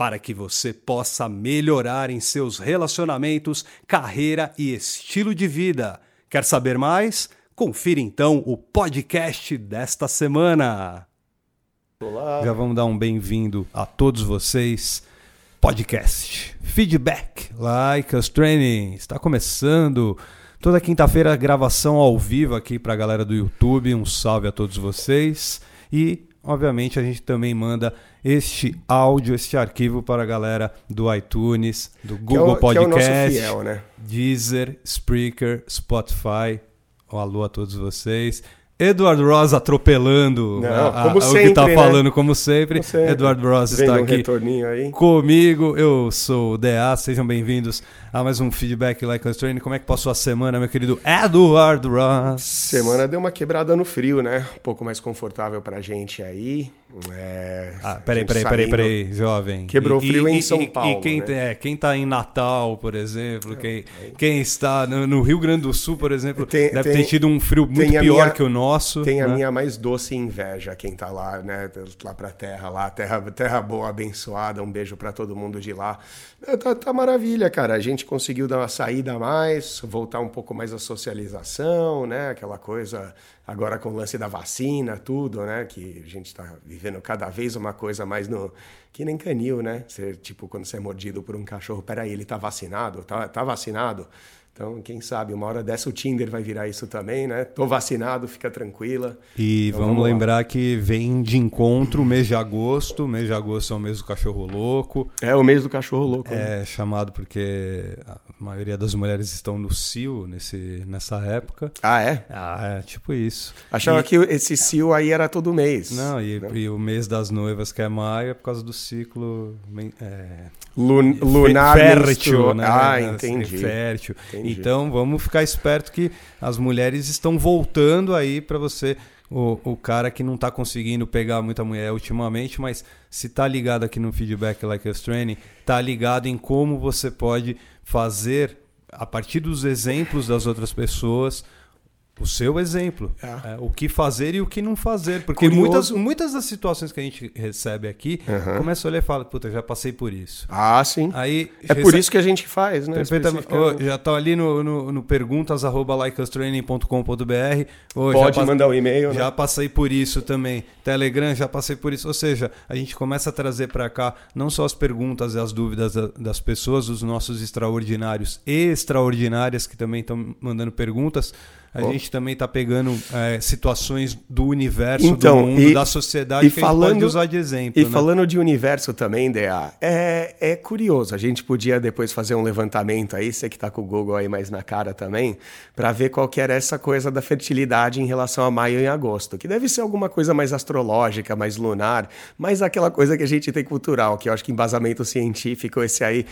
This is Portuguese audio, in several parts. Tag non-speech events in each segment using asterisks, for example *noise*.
para que você possa melhorar em seus relacionamentos, carreira e estilo de vida. Quer saber mais? Confira então o podcast desta semana. Olá. Já vamos dar um bem-vindo a todos vocês. Podcast, feedback, like us training, está começando. Toda quinta-feira, gravação ao vivo aqui para a galera do YouTube. Um salve a todos vocês. E, obviamente, a gente também manda este áudio, este arquivo para a galera do iTunes, do Google é o, Podcast, é o nosso fiel, né? Deezer, Spreaker, Spotify. Um alô a todos vocês. Eduardo Ross atropelando Não, a- a- como o que sempre, tá né? falando, como sempre. Como sempre. Eduardo Ross está um aqui comigo. Eu sou o DA, sejam bem-vindos a mais um Feedback Like Us Training. Como é que passou a semana, meu querido Eduardo Ross? Semana deu uma quebrada no frio, né? Um pouco mais confortável pra gente aí. É, Ah, a peraí, peraí, peraí, peraí, jovem. Quebrou frio em São E Paulo, quem, né? é, quem tá em Natal, por exemplo, quem, quem está no, no Rio Grande do Sul, por exemplo, Tem- deve tem- ter tido um frio muito a pior minha- que o nosso. Tem a né? minha mais doce inveja, quem tá lá, né? Lá pra terra, lá, terra, terra boa, abençoada. Um beijo pra todo mundo de lá. É, Tá, tá maravilha, cara. A gente conseguiu dar uma saída a mais, voltar um pouco mais à socialização, né? Aquela coisa agora com o lance da vacina, tudo, né? Que a gente tá vivendo cada vez uma coisa mais no. Que nem canil, né? Você, tipo, quando você é mordido por um cachorro, peraí, ele tá vacinado? Tá, tá vacinado? Então, quem sabe, uma hora dessa o Tinder vai virar isso também, né? Tô vacinado, fica tranquila. E Então, vamos, vamos lembrar que vem de encontro o mês de agosto. O mês de agosto é o mês do cachorro louco. É o mês do cachorro louco. né? É chamado porque a maioria das mulheres estão no cio nesse, nessa época. Ah, é? Ah, é tipo isso. Achava E- que esse cio aí era todo mês. Não, e, né? e o mês das noivas, que é maio, é por causa do ciclo é, Lun- lunar fértil, né? Ah, Assim, entendi. Fértil. Entendi. Então vamos ficar esperto que as mulheres estão voltando aí para você. O, o cara que não tá conseguindo pegar muita mulher ultimamente, mas se tá ligado aqui no Feedback Like Us Training, tá ligado em como você pode fazer, a partir dos exemplos das outras pessoas, o seu exemplo. É. É, o que fazer e o que não fazer. Porque Curioso. muitas, muitas das situações que a gente recebe aqui, Aham. começa a olhar e fala, puta, já passei por isso. Ah, sim. Aí, É por isso que a gente faz, né? Ô, já estão ali no, no, no perguntas arroba likeustraining.com.br. Ô, Pode já mandar o e-mail, Já né? passei por isso também. Telegram, já passei por isso. Ou seja, a gente começa a trazer para cá não só as perguntas e as dúvidas da- das pessoas, os nossos extraordinários e extraordinárias que também estão mandando perguntas. A Ó. gente também está pegando é, situações do universo, Então, do mundo, e- da sociedade e que a gente pode falando- usar de exemplo. E né? falando de universo também, DA, é, é curioso. A gente podia depois fazer um levantamento aí, você que tá com o Google aí mais na cara também, para ver qual que era essa coisa da fertilidade em relação a maio e agosto. Que deve ser alguma coisa mais astrológica, mais lunar, mais aquela coisa que a gente tem cultural, que eu acho que embasamento científico, esse aí.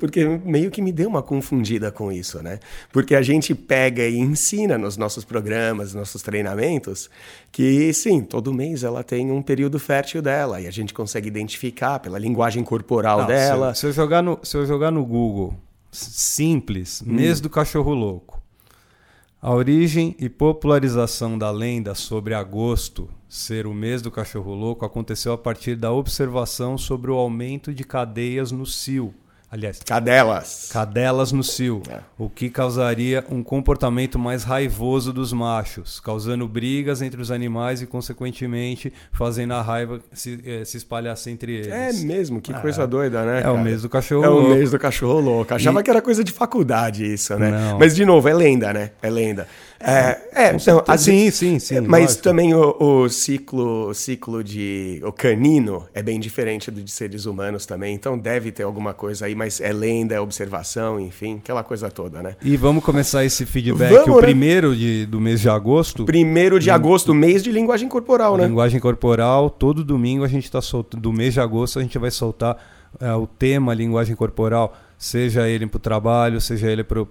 Porque meio que me deu uma confundida com isso, né? Porque a gente pega e ensina nos nossos programas, nossos treinamentos, que sim, todo mês ela tem um período fértil dela e a gente consegue identificar pela linguagem corporal Não, dela. Se, eu- se eu jogar no, se eu jogar no Google, simples, Hum. mês do cachorro louco. A origem e popularização da lenda sobre agosto ser o mês do cachorro louco aconteceu a partir da observação sobre o aumento de cadeias no cio, aliás, Cadelas. cadelas no cio, É. o que causaria um comportamento mais raivoso dos machos, causando brigas entre os animais e, consequentemente, fazendo a raiva se, eh, se espalhasse entre eles. É mesmo, que coisa doida, né? É o cara? mês do cachorro É o louco. mês do cachorro louco. Achava E- que era coisa de faculdade isso, né? Não. Mas, de novo, é lenda, né? É lenda. É, é então, às Sim, sim, sim, Mas lógico. também o, o ciclo, o ciclo de o canino é bem diferente do de seres humanos também. Então deve ter alguma coisa aí, mas é lenda, é observação, enfim, aquela coisa toda, né? E vamos começar esse feedback, Vamos, o né? primeiro de, do mês de agosto. Primeiro de agosto, mês de linguagem corporal, né? Linguagem corporal, todo domingo a gente está soltando, do mês de agosto a gente vai soltar é, o tema linguagem corporal, seja ele para o trabalho, seja ele para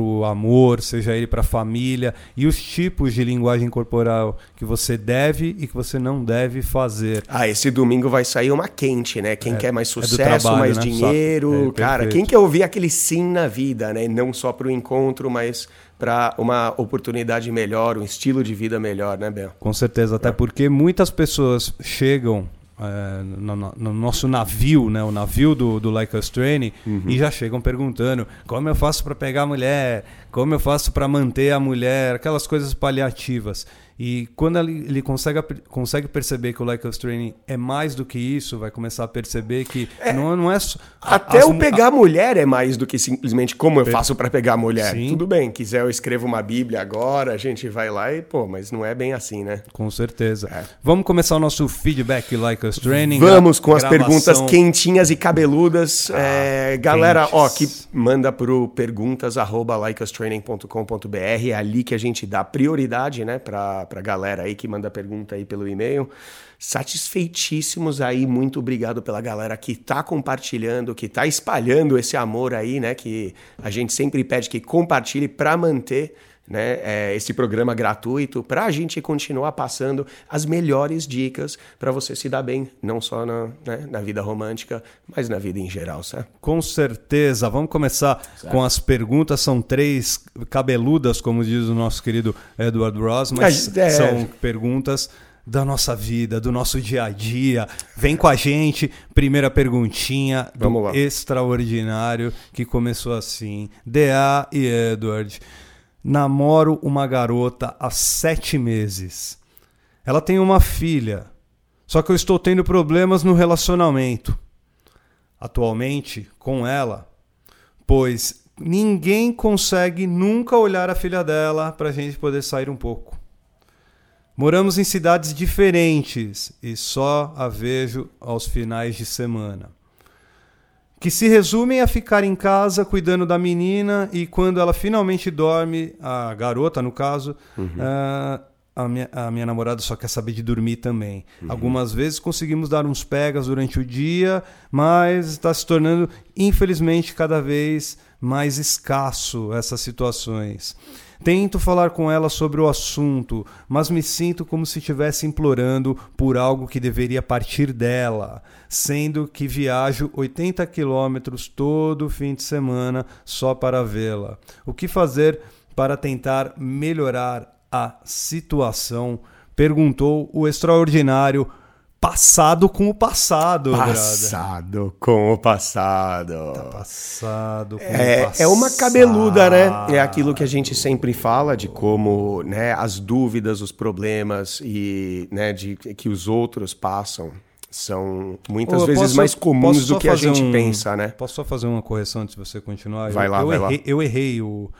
o amor, seja ele para a família, e os tipos de linguagem corporal que você deve e que você não deve fazer. Ah, esse domingo vai sair uma quente, né? Quem quer mais é sucesso, trabalho, mais né? dinheiro, é, cara. Quem quer ouvir aquele sim na vida, né? Não só para o encontro, mas para uma oportunidade melhor, um estilo de vida melhor, né, Bel? Com certeza, até porque muitas pessoas chegam é, no, no- no nosso navio, né, o navio do, do Like Us Training, e já chegam perguntando como eu faço para pegar a mulher, como eu faço para manter a mulher, aquelas coisas paliativas. E quando ele, consegue, consegue perceber que o Like Us Training é mais do que isso, vai começar a perceber que não, não é só. Até o pegar mulher é mais do que simplesmente como eu faço para pegar mulher. Sim. Tudo bem, quiser eu escrevo uma Bíblia agora, a gente vai lá e, pô, mas não é bem assim, né? Com certeza. É. Vamos começar o nosso feedback Like Us Training. Vamos com as perguntas quentinhas e cabeludas. É, galera, ó, que manda pro perguntas arroba likeustraining.com.br. É ali que a gente dá prioridade, né, pra, pra galera aí que manda pergunta aí pelo e-mail. Satisfeitíssimos aí, muito obrigado pela galera que tá compartilhando, que tá espalhando esse amor aí, né, que a gente sempre pede que compartilhe pra manter né, é, esse programa gratuito para a gente continuar passando as melhores dicas para você se dar bem, não só na, né, na vida romântica, mas na vida em geral, certo? Com certeza. Vamos começar com as perguntas. São três cabeludas, como diz o nosso querido Edward Ross, mas É, é. são perguntas da nossa vida, do nosso dia a dia. Vem com a gente. Primeira perguntinha do Vamos lá. extraordinário que começou assim. DA e Edward. Namoro uma garota há sete meses. Ela tem uma filha. Só que eu estou tendo problemas no relacionamento atualmente com ela, pois ninguém consegue nunca olhar a filha dela para a gente poder sair um pouco. Moramos em cidades diferentes e só a vejo aos finais de semana. Que se resumem a ficar em casa cuidando da menina e quando ela finalmente dorme, a garota no caso, ah, a, minha, a minha namorada só quer saber de dormir também. Algumas vezes conseguimos dar uns pegas durante o dia, mas está se tornando, infelizmente, cada vez mais escasso essas situações. Tento falar com ela sobre o assunto, mas me sinto como se estivesse implorando por algo que deveria partir dela, sendo que viajo 80 quilômetros todo fim de semana só para vê-la. O que fazer para tentar melhorar a situação? Perguntou o extraordinário passado com o passado, brother. Passado com o passado. Passado com o É, passado. é uma cabeluda, né? É aquilo que a gente sempre fala de como né, as dúvidas, os problemas e né, de que os outros passam são muitas Ô, vezes posso- mais comuns do que a gente um- pensa, né? Posso só fazer uma correção antes de você continuar? Vai eu, lá, eu vai lá. errei, Eu errei o,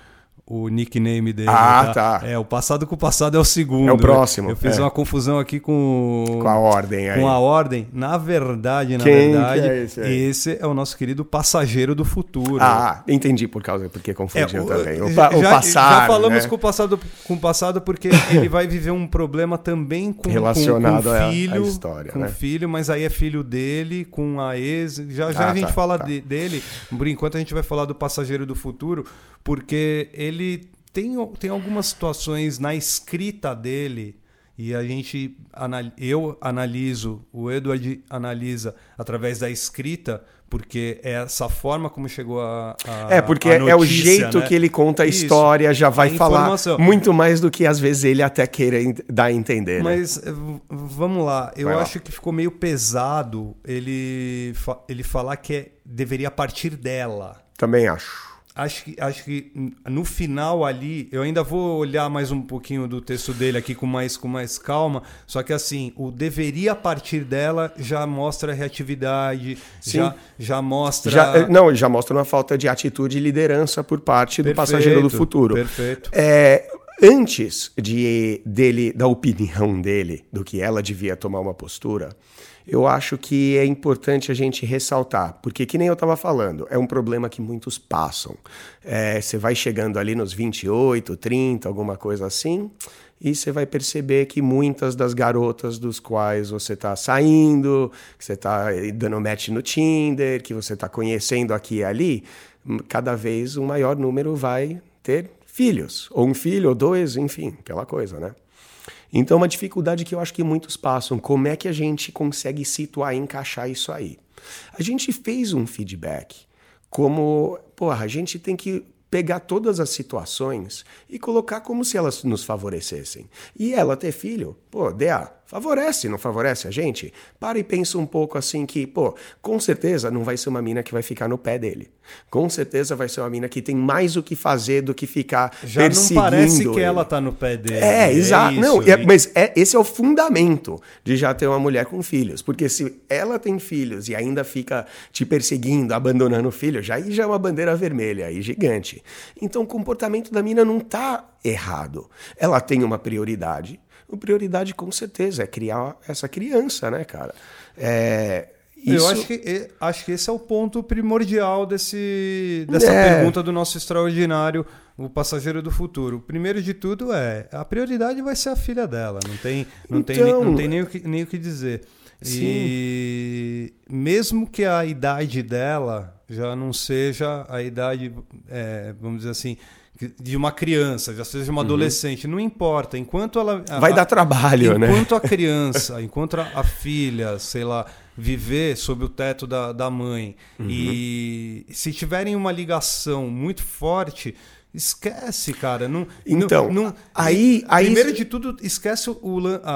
o nickname dele. Ah, tá. É, o passado com o passado é o segundo. É o né? próximo, Eu fiz é. uma confusão aqui com, Com a ordem aí. com a ordem. Na verdade, na Quem verdade, é esse aí? esse é o nosso querido passageiro do futuro. Ah, entendi por causa porque É, confundiu o- também. O, já, o passado, já falamos né? com o passado com o passado porque *laughs* ele vai viver um problema também com Relacionado com, com à- à filho, história, com né? filho, mas aí é filho dele com a ex. Já já Ah, a gente tá, fala tá. de- dele. Por enquanto a gente vai falar do passageiro do futuro porque ele tem tem algumas situações na escrita dele e a gente eu analiso, o Edward analisa através da escrita porque é essa forma como chegou a. a é, porque notícia, é o jeito né? que ele conta a Isso. história, já vai A falar muito mais do que às vezes ele até queira dar a entender. né? Mas v- vamos lá, eu Vai lá. acho que ficou meio pesado ele, ele falar que é- deveria partir dela. Também acho. Acho que, acho que no final ali, eu ainda vou olhar mais um pouquinho do texto dele aqui com mais, com mais calma. Só que assim, o deveria partir dela já mostra reatividade, Sim. já, já mostra. Já, eh, não, já mostra uma falta de atitude e liderança por parte do Perfeito, passageiro do futuro. Perfeito. É, antes de dele, da opinião dele, do que ela devia tomar uma postura, eu acho que é importante a gente ressaltar, porque que nem eu estava falando, é um problema que muitos passam. É, você vai chegando ali nos 28, 30, alguma coisa assim, e você vai perceber que muitas das garotas dos quais você está saindo, que você está dando match no Tinder, que você está conhecendo aqui e ali, cada vez um maior número vai ter filhos, ou um filho, ou dois, enfim, aquela coisa, né? Então, uma dificuldade que eu acho que muitos passam, como é que a gente consegue situar e encaixar isso aí? A gente fez um feedback, como, porra, a gente tem que pegar todas as situações e colocar como se elas nos favorecessem. E ela ter filho, pô, DA, favorece, não favorece a gente? Para e pensa um pouco assim que, pô, com certeza não vai ser uma mina que vai ficar no pé dele. Com certeza vai ser uma mina que tem mais o que fazer do que ficar Já não perseguindo parece que ele. ela tá no pé dele. É, exato. isso, não, é- mas é- esse é o fundamento de já ter uma mulher com filhos. Porque se ela tem filhos e ainda fica te perseguindo, abandonando o filho, já aí já é uma bandeira vermelha aí, gigante. Então o comportamento da mina não tá errado. Ela tem uma prioridade. A prioridade, com certeza, é criar essa criança, né, cara? É, Eu isso- acho que, acho que esse é o ponto primordial desse, dessa É. pergunta do nosso extraordinário, o passageiro do futuro. Primeiro de tudo é, a prioridade vai ser a filha dela, não tem, não tem, nem, Então- não tem nem, o que, nem o que dizer. E mesmo que a idade dela já não seja a idade, é, vamos dizer assim, de uma criança, já seja uma adolescente, não importa. Enquanto ela. Uhum. Vai a- dar trabalho, né? Enquanto a *laughs* criança, enquanto a filha, sei lá, viver sob o teto da, da mãe Uhum. e se tiverem uma ligação muito forte, esquece, cara. Não, Então, não, não- aí- aí- primeiro de tudo, esquece o, a-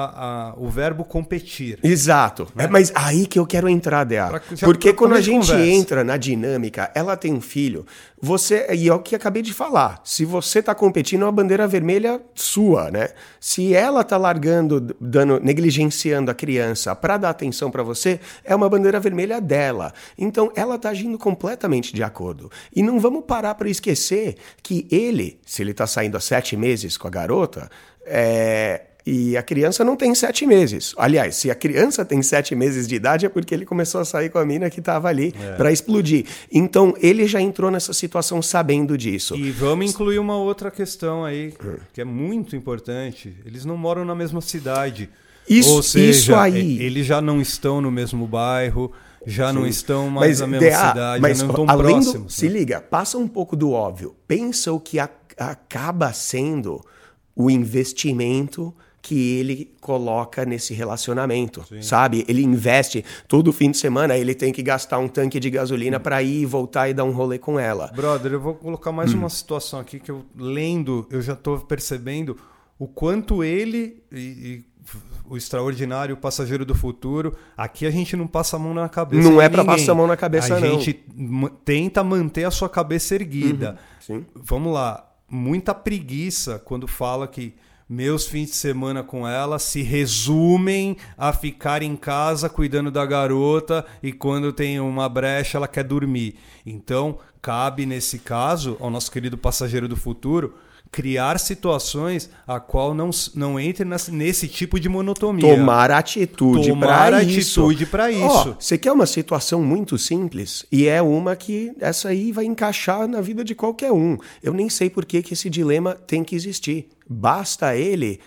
a- o verbo competir. Exato. É, mas aí que eu quero entrar, Dea. Pra- Porque pra quando a de gente conversa. entra na dinâmica, ela tem um filho, você. E é o que acabei de falar. Se você tá competindo, é uma bandeira vermelha sua, né? Se ela tá largando, dando, negligenciando a criança para dar atenção para você, é uma bandeira vermelha dela. Então ela tá agindo completamente de acordo. E não vamos parar para esquecer que ele, se ele tá saindo há sete meses com a garota, é. E a criança não tem sete meses. Aliás, se a criança tem sete meses de idade, é porque ele começou a sair com a mina que estava ali É. para explodir. Então, ele já entrou nessa situação sabendo disso. E vamos incluir uma outra questão aí, que é muito importante. Eles não moram na mesma cidade. Isso- Ou seja, isso aí. e- eles já não estão no mesmo bairro, já não estão mais na mesma DA, cidade, mas não estão além do- próximos. se né? liga, passa um pouco do óbvio. Pensa o que a- acaba sendo o investimento que ele coloca nesse relacionamento, sabe? Ele investe todo fim de semana, ele tem que gastar um tanque de gasolina para ir e voltar e dar um rolê com ela. Brother, eu vou colocar mais Hum. *clears throat* uma situação aqui que eu lendo, eu já estou percebendo o quanto ele e, e o extraordinário passageiro do futuro, aqui a gente não passa a mão na cabeça. Não é ninguém. passar a mão na cabeça, a não. gente ma- tenta manter a sua cabeça erguida. Uhum, sim. Vamos lá, muita preguiça quando fala que meus fins de semana com ela se resumem a ficar em casa cuidando da garota e quando tem uma brecha ela quer dormir. Então, cabe nesse caso ao nosso querido passageiro do futuro criar situações a qual não, não entre nesse, tipo de monotonia. Tomar atitude Tomar para isso. atitude pra Ó, isso. Você quer uma situação muito simples e é uma que essa aí vai encaixar na vida de qualquer um. Eu nem sei por que, que esse dilema tem que existir. Basta ele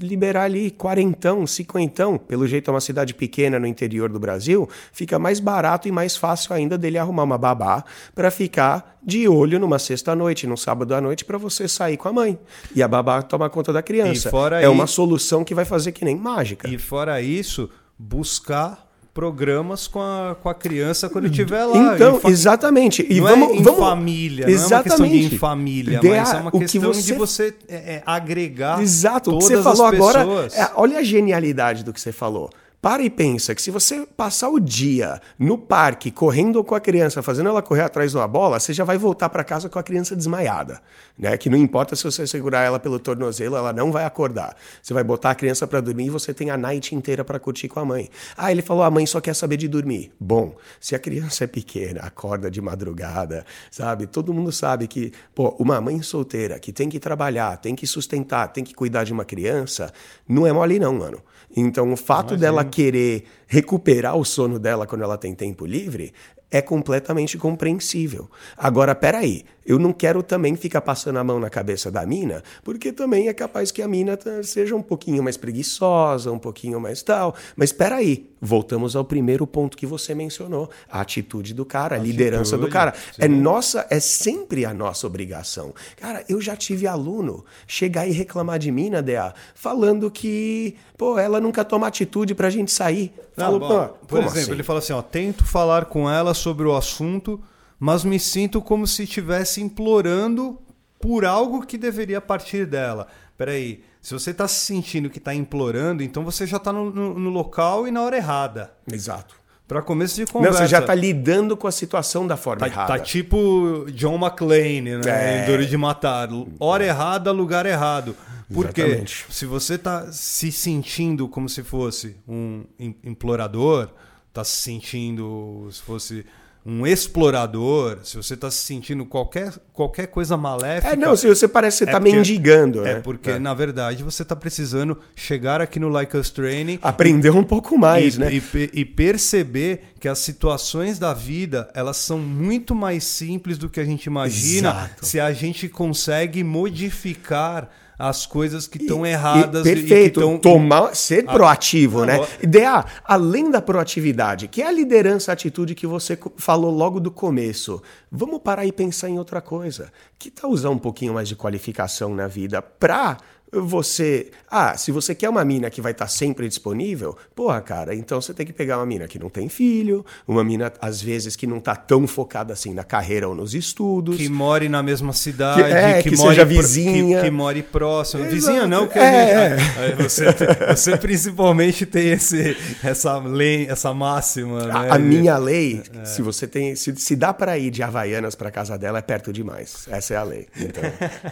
liberar ali quarentão, cinquentão. Pelo jeito é uma cidade pequena no interior do Brasil, fica mais barato e mais fácil ainda dele arrumar uma babá para ficar de olho numa sexta-noite, num sábado à noite para você sair com a mãe. E a babá tomar conta da criança. E fora é aí- uma solução que vai fazer que nem mágica. E fora isso, buscar programas com a, com a criança quando estiver lá. Então, exatamente. E não é vamos, é em vamos... família, exatamente. não é uma questão de em família, de mas é uma questão você... de você é, é, agregar Exato, todas o que você falou agora, é, olha a genialidade do que você falou. Para e pensa que se você passar o dia no parque correndo com a criança, fazendo ela correr atrás de uma bola, você já vai voltar para casa com a criança desmaiada, né? Que não importa se você segurar ela pelo tornozelo, ela não vai acordar. Você vai botar a criança para dormir e você tem a night inteira para curtir com a mãe. Ah, ele falou a mãe só quer saber de dormir. Bom, se a criança é pequena, acorda de madrugada, sabe? Todo mundo sabe que, pô, uma mãe solteira que tem que trabalhar, tem que sustentar, tem que cuidar de uma criança, não é mole não, mano. Então, o fato Imagina. dela querer recuperar o sono dela quando ela tem tempo livre é completamente compreensível. Agora, peraí, eu não quero também ficar passando a mão na cabeça da mina, porque também é capaz que a mina seja um pouquinho mais preguiçosa, um pouquinho mais tal. Mas espera aí, voltamos ao primeiro ponto que você mencionou, a atitude do cara, a, a liderança atitude, do cara. Sim. É nossa, é sempre a nossa obrigação. Cara, eu já tive aluno chegar e reclamar de mim na DA, falando que, pô, ela nunca toma atitude pra gente sair. Falo, bom, por exemplo, assim? ele fala assim, ó, tento falar com ela sobre o assunto mas me sinto como se estivesse implorando por algo que deveria partir dela. Peraí, se você está se sentindo que está implorando, então você já está no, no, no, local e na hora errada. Exato. Para começo de conversa. Não, você já está lidando com a situação da forma tá, errada. Tá tipo John McClane, né? É. Em Duro de Matar. Hora errada, lugar errado. Porque Exatamente. se você está se sentindo como se fosse um implorador, está se sentindo se fosse um explorador, se você está se sentindo qualquer, qualquer coisa maléfica. É, não, se você parece que você é tá mendigando. É né? porque, é. na verdade, você está precisando chegar aqui no Like Us Training. Aprender um pouco mais, e, né? E, e, perceber que as situações da vida elas são muito mais simples do que a gente imagina Exato. se a gente consegue modificar as coisas que estão erradas. E, perfeito, e tão... tomar, ser proativo, né? Ideia, além da proatividade, que é a liderança, a atitude que você falou logo do começo, vamos parar e pensar em outra coisa. Que tal usar um pouquinho mais de qualificação na vida para você. Ah, se você quer uma mina que vai estar tá sempre disponível, porra, cara, então você tem que pegar uma mina que não tem filho, uma mina, às vezes, que não está tão focada assim na carreira ou nos estudos. Que more na mesma cidade, que, é, que, que seja vizinha. Que, que more próximo. Exato. Vizinha não, que é, gente, é. você, você principalmente tem esse, essa lei, essa máxima. Né? A, a minha lei, é. se você tem. Se, se dá para ir de Havaianas para casa dela, é perto demais. Essa é a lei. Então,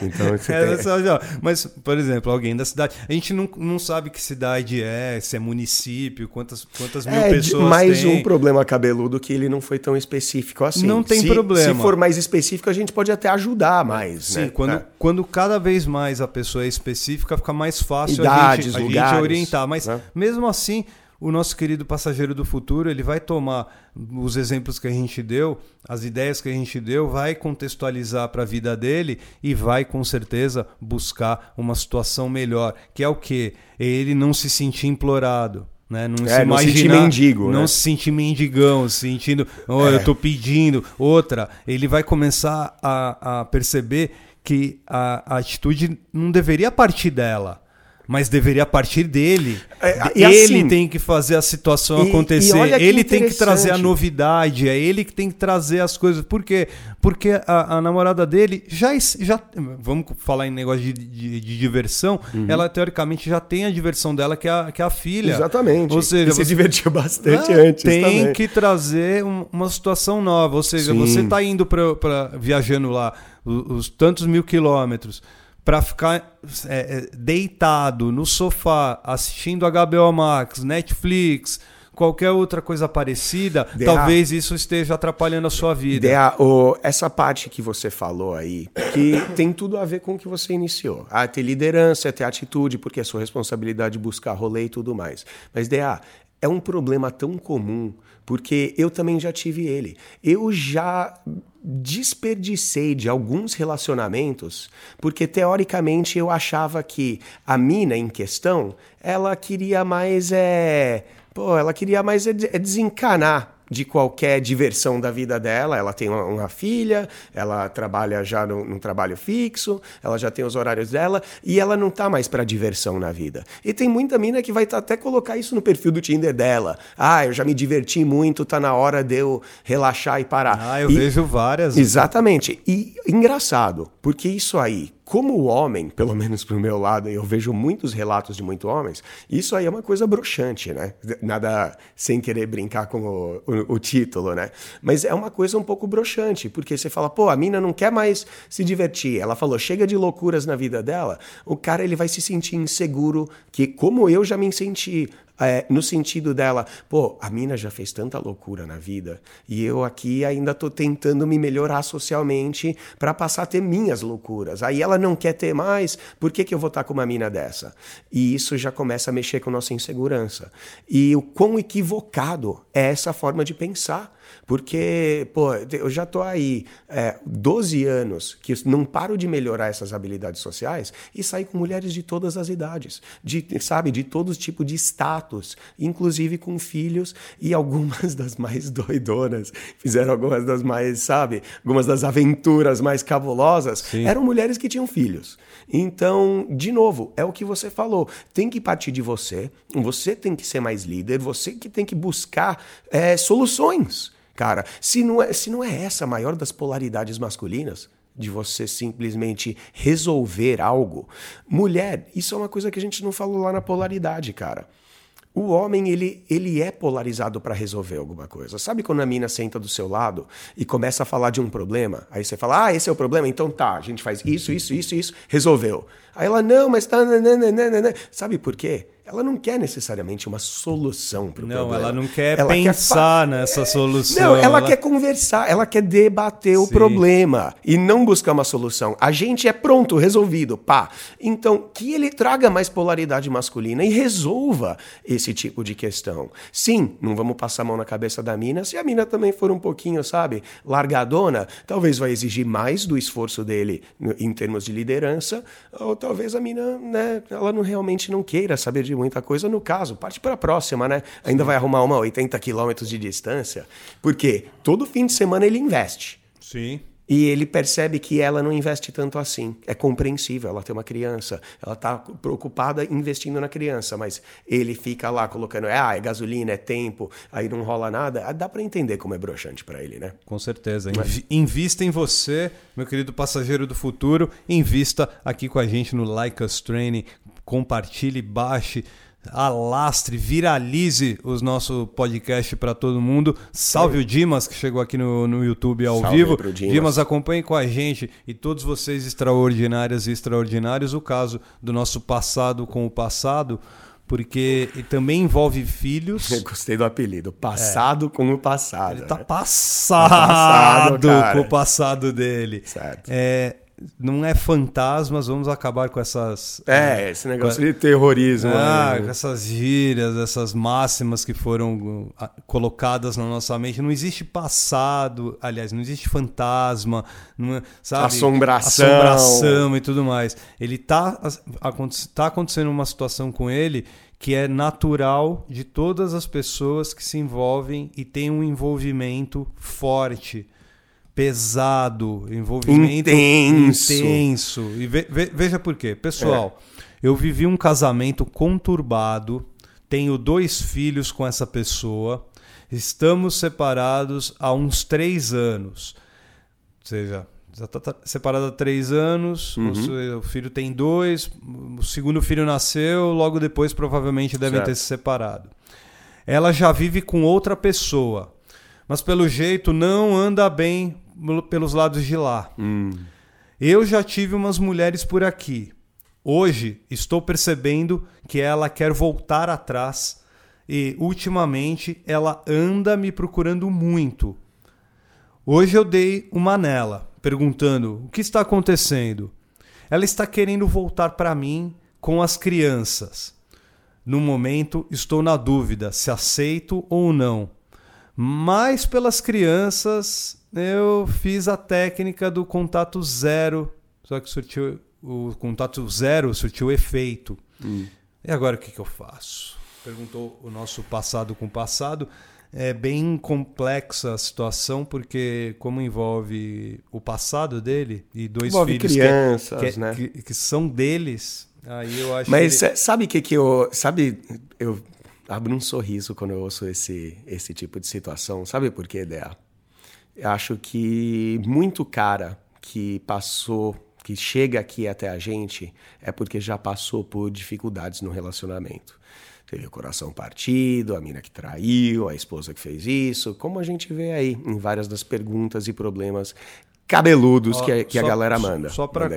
então você *laughs* é, tem... Mas, por exemplo, exemplo, alguém da cidade. A gente não, não sabe que cidade é, se é município, quantas, quantas mil é, pessoas mais tem. um problema cabeludo que ele não foi tão específico assim. Não tem se, problema. Se for mais específico, a gente pode até ajudar mais. Sim, né? quando, é. quando cada vez mais a pessoa é específica, fica mais fácil Idades, a, gente, a gente orientar. Mas né? mesmo assim, o nosso querido passageiro do futuro, ele vai tomar os exemplos que a gente deu, as ideias que a gente deu, vai contextualizar para a vida dele e vai com certeza buscar uma situação melhor, que é o que ele não se sentir implorado. Né? Não é, se não sentir mendigo. Não né? se sentir mendigão, sentindo, oh, é. eu estou pedindo. Outra, ele vai começar a, a perceber que a, a atitude não deveria partir dela mas deveria partir dele. É, ele assim, tem que fazer a situação e, acontecer. E ele tem que trazer a novidade. É ele que tem que trazer as coisas. Por quê? Porque a, a namorada dele já, já. Vamos falar em negócio de, de, de diversão. Uhum. Ela, teoricamente, já tem a diversão dela, que é a, que é a filha. Exatamente. Ou seja, e se divertiu bastante antes. Tem também. que trazer um, uma situação nova. Ou seja, Sim. você está indo para viajando lá os, os tantos mil quilômetros para ficar é, é, deitado no sofá assistindo HBO Max, Netflix, qualquer outra coisa parecida, DA, talvez isso esteja atrapalhando a sua vida. DA, oh, essa parte que você falou aí, que tem tudo a ver com o que você iniciou. Ah, ter liderança, ter atitude, porque é sua responsabilidade buscar rolê e tudo mais. Mas, DA, é um problema tão comum, porque eu também já tive ele. Eu já desperdicei de alguns relacionamentos, porque teoricamente eu achava que a mina em questão, ela queria mais é, pô, ela queria mais é, é desencanar de qualquer diversão da vida dela. Ela tem uma, filha, ela trabalha já no, num trabalho fixo, ela já tem os horários dela e ela não tá mais para diversão na vida. E tem muita mina que vai tá, até colocar isso no perfil do Tinder dela. Ah, eu já me diverti muito, tá na hora de eu relaxar e parar. Ah, eu e, vejo várias. Exatamente. E engraçado, porque isso aí como homem, pelo menos pro meu lado, eu vejo muitos relatos de muitos homens, isso aí é uma coisa broxante, né? Nada sem querer brincar com o, o, o, título, né? Mas é uma coisa um pouco broxante, porque você fala, pô, a mina não quer mais se divertir. Ela falou, chega de loucuras na vida dela. O cara, ele vai se sentir inseguro, que como eu já me senti é, no sentido dela, pô, a mina já fez tanta loucura na vida e eu aqui ainda tô tentando me melhorar socialmente para passar a ter minhas loucuras. Aí ela não quer ter mais, por que, que eu vou estar tá com uma mina dessa? E isso já começa a mexer com nossa insegurança. E o quão equivocado é essa forma de pensar. Porque, pô, eu já tô aí é, 12 anos que não paro de melhorar essas habilidades sociais e sair com mulheres de todas as idades, de, sabe, de todos os tipos de status, inclusive com filhos e algumas *laughs* das mais doidonas, fizeram algumas das mais, sabe, algumas das aventuras mais cabulosas, Sim. eram mulheres que tinham filhos. Então, de novo, é o que você falou, tem que partir de você, você tem que ser mais líder, você que tem que buscar é, soluções. Cara, se não, é, se não é essa a maior das polaridades masculinas, de você simplesmente resolver algo. Mulher, isso é uma coisa que a gente não falou lá na polaridade, cara. O homem, ele, ele é polarizado para resolver alguma coisa. Sabe quando a mina senta do seu lado e começa a falar de um problema? Aí você fala, ah, esse é o problema? Então tá, a gente faz isso, isso, isso, isso, resolveu. Aí ela, não, mas tá. Nananana. Sabe por quê? ela não quer necessariamente uma solução para o problema. Não, ela não quer ela pensar quer... nessa solução. Não, ela, ela, quer conversar, ela quer debater Sim. o problema e não buscar uma solução. A gente é pronto, resolvido, pá. Então, que ele traga mais polaridade masculina e resolva esse tipo de questão. Sim, não vamos passar a mão na cabeça da mina. Se a mina também for um pouquinho, sabe, largadona, talvez vai exigir mais do esforço dele em termos de liderança, ou talvez a mina, né, ela não realmente não queira saber de muita coisa no caso. Parte para a próxima, né? Ainda vai arrumar uma 80 quilômetros de distância. Porque todo fim de semana ele investe. Sim. E ele percebe que ela não investe tanto assim. É compreensível, ela tem uma criança, ela está preocupada investindo na criança, mas ele fica lá colocando, ah, é gasolina, é tempo, aí não rola nada. Ah, dá para entender como é broxante para ele, né? Com certeza. Mas... Invista em você, meu querido passageiro do futuro. Invista aqui com a gente no Like Us Training. Compartilhe, baixe alastre, viralize o nosso podcast para todo mundo. Salve o Dimas, que chegou aqui no, no YouTube ao Salve vivo. Dimas. Dimas, acompanhe com a gente e todos vocês extraordinárias e extraordinários o caso do nosso passado com o passado. Porque também envolve filhos. Eu *laughs* gostei do apelido. Passado é. com o passado. Ele tá né? passado, tá passado com o passado dele. Certo. É, não é fantasmas, vamos acabar com essas. É, é esse negócio de terrorismo. Ah, né? com essas gírias, essas máximas que foram ah, colocadas na nossa mente. Não existe passado, aliás, não existe fantasma, não, é, sabe? Assombração. Assombração e tudo mais. Ele tá, tá acontecendo uma situação com ele que é natural de todas as pessoas que se envolvem e tem um envolvimento forte pesado, envolvimento intenso. intenso. E ve, ve, veja por quê. Pessoal, é. eu vivi um casamento conturbado, tenho dois filhos com essa pessoa, estamos separados há uns três anos. Ou seja, já está separado há três anos, uhum. o filho tem dois, o segundo filho nasceu, logo depois provavelmente devem certo. ter se separado. Ela já vive com outra pessoa, mas pelo jeito não anda bem pelos lados de lá. Hum. Eu já tive umas mulheres por aqui. Hoje estou percebendo que ela quer voltar atrás e ultimamente ela anda me procurando muito. Hoje eu dei uma nela, perguntando o que está acontecendo. Ela está querendo voltar para mim com as crianças. No momento estou na dúvida se aceito ou não. Mas pelas crianças eu fiz a técnica do contato zero, só que surtiu, o contato zero surtiu efeito. Hum. E agora o que, que eu faço? Perguntou o nosso passado com o passado. é bem complexa a situação, porque como envolve o passado dele e dois envolve filhos crianças, que, é, né? que, que, são deles, aí eu acho Mas que ele... sabe o que, que eu. Sabe, eu abro um sorriso quando eu ouço esse, esse tipo de situação. Sabe por quê, Dea? Eu acho que muito cara que passou, que chega aqui até a gente, é porque já passou por dificuldades no relacionamento. Teve o coração partido, a mina que traiu, a esposa que fez isso, como a gente vê aí em várias das perguntas e problemas cabeludos Ó, que, a, que só, a galera manda. Só para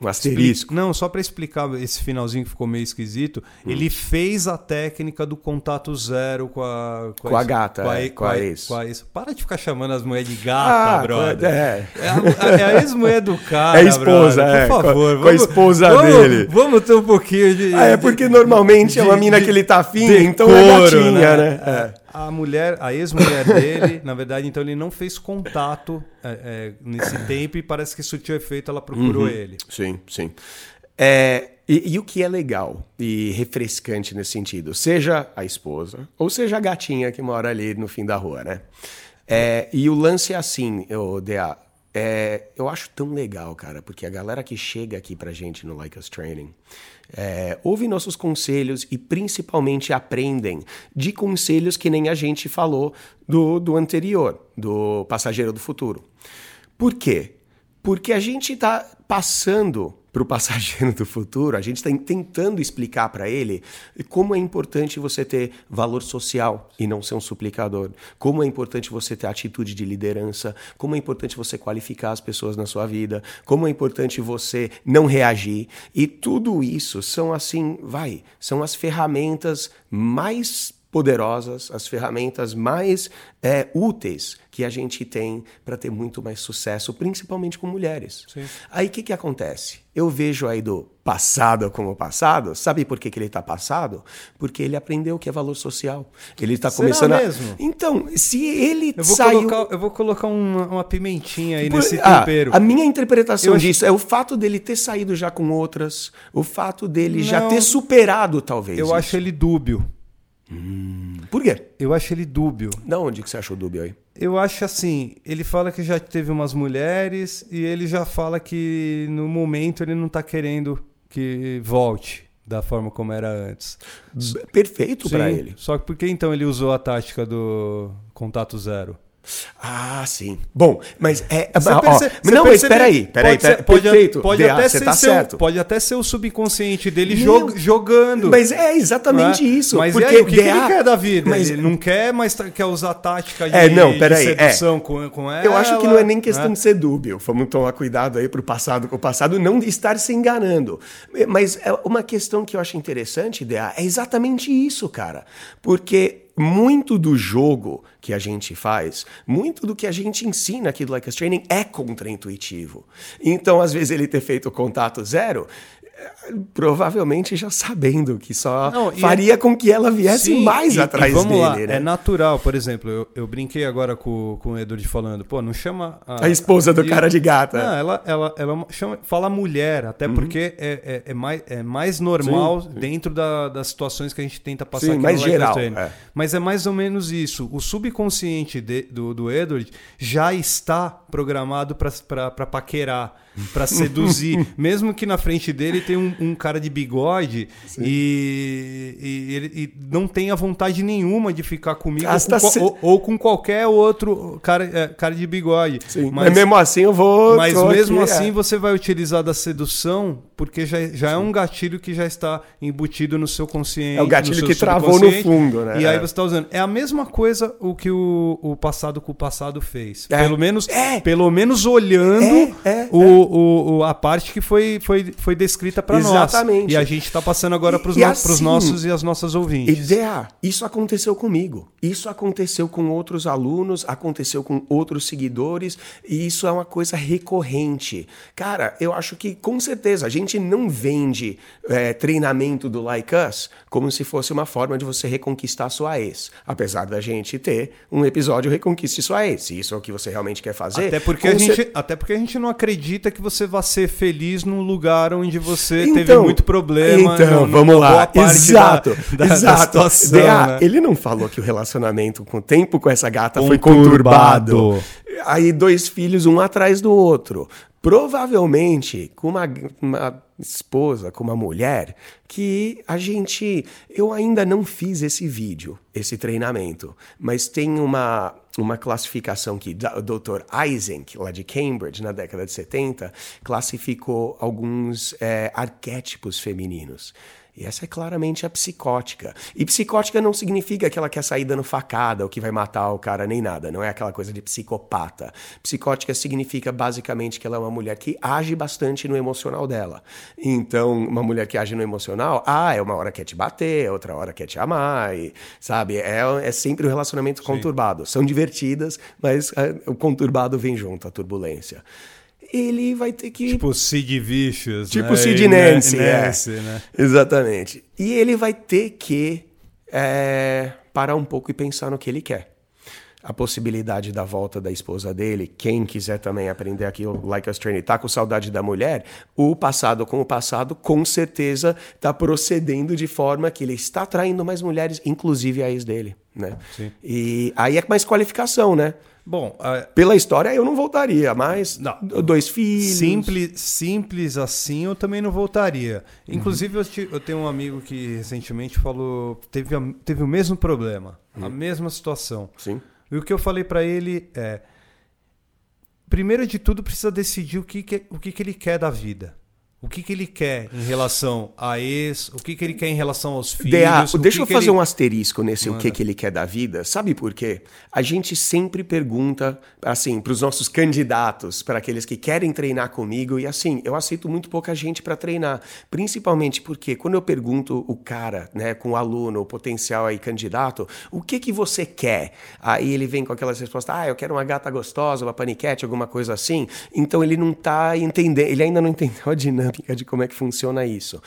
um asterisco. Não, só para explicar esse finalzinho que ficou meio esquisito, hum. ele fez a técnica do contato zero com a com, com a, a, gata, com a, é, com a, ex. Com a ex. Para de ficar chamando as mulheres de gata, ah, brother. É. É a, é ex-mulher do cara, É a esposa, brother. é. Por favor, com, vamos, a esposa vamos, dele. Vamos ter um pouquinho de. Ah, é porque normalmente de, é uma mina de, que ele tá afim, então coro, é gatinha, né? né? É. A mulher, a ex-mulher *laughs* dele, na verdade, então ele não fez contato é, é, nesse tempo e parece que tinha efeito, ela procurou uhum. ele. Sim, sim. É, e, e, o que é legal e refrescante nesse sentido, seja a esposa ou seja a gatinha que mora ali no fim da rua, né? É, e o lance é assim, eu, DA, é, eu acho tão legal, cara, porque a galera que chega aqui pra gente no Like Us Training é, ouve nossos conselhos e principalmente aprendem de conselhos que nem a gente falou do, do anterior, do Passageiro do Futuro. Por quê? Porque a gente está passando para o passageiro do futuro, a gente está tentando explicar para ele como é importante você ter valor social e não ser um suplicador, como é importante você ter atitude de liderança, como é importante você qualificar as pessoas na sua vida, como é importante você não reagir. E tudo isso são assim, vai, são as ferramentas mais poderosas, as ferramentas mais é, úteis que a gente tem para ter muito mais sucesso, principalmente com mulheres. Sim. Aí o que, que acontece? Eu vejo aí do passado como passado, sabe por que, que ele está passado? Porque ele aprendeu o que é valor social. Ele está começando mesmo? a. Então, se ele eu vou saiu. Colocar, eu vou colocar uma, uma pimentinha aí por... nesse ah, tempero. A minha interpretação eu disso é o fato dele ter saído já com outras, o fato dele Não, já ter superado, talvez. Eu isso. acho ele dúbio. Hum, por quê? Eu acho ele dúbio. Da onde que você achou dúbio aí? Eu acho assim, ele fala que já teve umas mulheres e ele já fala que no momento ele não tá querendo que volte da forma como era antes. Perfeito para ele. Só que por que então ele usou a tática do contato zero? Ah, sim. Bom, mas é. Você ó, perce... não, mas peraí, pera, pode, perfeito. Pode, até ser tá seu, certo. pode até ser o subconsciente dele jog, jogando. Mas é exatamente é? isso. Mas porque aí, o que, DA... que, ele quer da vida? Mas... Ele não quer, mas tá, quer usar tática de, é, não, de sedução é. com, com ela. Eu acho que não é nem questão né? de ser dúbio. Vamos tomar cuidado aí pro passado com o passado, não estar se enganando. Mas é uma questão que eu acho interessante, DA, é exatamente isso, cara. Porque muito do jogo que a gente faz, muito do que a gente ensina aqui do Like Us Training é contraintuitivo. Então, às vezes, ele ter feito contato zero provavelmente já sabendo que só não, faria é... com que ela viesse Sim, mais e, atrás e vamos dele. Lá, né? É natural, por exemplo, eu, eu brinquei agora com, com o Edward falando, pô, não chama a, a esposa do cara de gata. Não, ela, ela, ela chama, fala mulher, até uhum. porque é, é, é, mais, é mais normal sim. dentro da, das situações que a gente tenta passar sim, aqui mais geral. É. Mas é mais ou menos isso. O subconsciente de, do, do Edward já está programado para paquerar para *laughs* seduzir. Mesmo que na frente dele tem um, um cara de bigode e, e, ele e não tenha vontade nenhuma de ficar comigo ou com, se... ou, ou com, qualquer outro cara, é, cara de bigode. Sim. Mas, mas mesmo assim eu vou. Mas mesmo aqui, assim é. você vai utilizar da sedução porque já, já é um gatilho que já está embutido no seu consciente. É o gatilho que travou no fundo, né? E aí é. você está usando. É a mesma coisa o que o, o passado com o passado fez. É. Pelo menos, é. pelo menos olhando é, o o, o, a parte que foi, foi, foi descrita para nós. Exatamente. E a gente está passando agora para os no, assim, nossos e as nossas ouvintes. Ideia, isso aconteceu comigo. Isso aconteceu com outros alunos, aconteceu com outros seguidores, e isso é uma coisa recorrente. Cara, eu acho que com certeza a gente não vende é, treinamento do Like Us como se fosse uma forma de você reconquistar sua ex. Apesar da gente ter um episódio Reconquiste Sua Ex. Se isso é o que você realmente quer fazer. Até porque, a gente, até porque a gente não acredita que você vai ser feliz num lugar onde você você então, teve muito problema. Então, no, vamos lá. Exato. *laughs* Da, da, exato. Da situação, né? Ele não falou que o relacionamento com o tempo com essa gata conturbado. foi conturbado. Aí dois filhos, um atrás do outro. Provavelmente com uma, uma esposa, com uma mulher, que a gente. Eu ainda não fiz esse vídeo, esse treinamento, mas tem uma, uma classificação que o Dr. Eysenck, lá de Cambridge, na década de 70, classificou alguns é, arquétipos femininos. E essa é claramente a psicótica. E psicótica não significa que ela quer sair dando facada ou que vai matar o cara nem nada. Não é aquela coisa de psicopata. Psicótica significa basicamente que ela é uma mulher que age bastante no emocional dela. Então, uma mulher que age no emocional, ah, é uma hora quer te bater, outra hora quer te amar, e, sabe? É, é sempre o um relacionamento Sim. conturbado. São divertidas, mas é, o conturbado vem junto, a turbulência ele vai ter que. Tipo Sid Vicious. Tipo né? Sid Nancy. Nancy é. né? Exatamente. E ele vai ter que é, parar um pouco e pensar no que ele quer. A possibilidade da volta da esposa dele, quem quiser também aprender aqui o Like Us Training, tá com saudade da mulher, o passado com o passado, com certeza está procedendo de forma que ele está traindo mais mulheres, inclusive a ex dele, né? Sim. E aí é mais qualificação, né? Bom, pela história eu não voltaria, mas não, dois filhos. Simples, simples assim eu também não voltaria. Inclusive uhum. eu, eu, tenho um amigo que recentemente falou teve, teve o mesmo problema, uhum. a mesma situação. Sim. E o que eu falei para ele é primeiro de tudo precisa decidir o que, que o que, que ele quer da vida. O que, que ele quer em relação a ex? O que, que ele quer em relação aos filhos? DA, deixa que eu fazer ele... um asterisco nesse o que, que ele quer da vida. Sabe por quê? A gente sempre pergunta, assim, para os nossos candidatos, para aqueles que querem treinar comigo, e assim, eu aceito muito pouca gente para treinar. Principalmente porque quando eu pergunto o cara, né, com o aluno, o potencial aí candidato, o que que você quer? Aí ele vem com aquelas respostas, ah, eu quero uma gata gostosa, uma paniquete, alguma coisa assim. Então ele não está entendendo, ele ainda não entendeu a dinâmica de como é que funciona isso.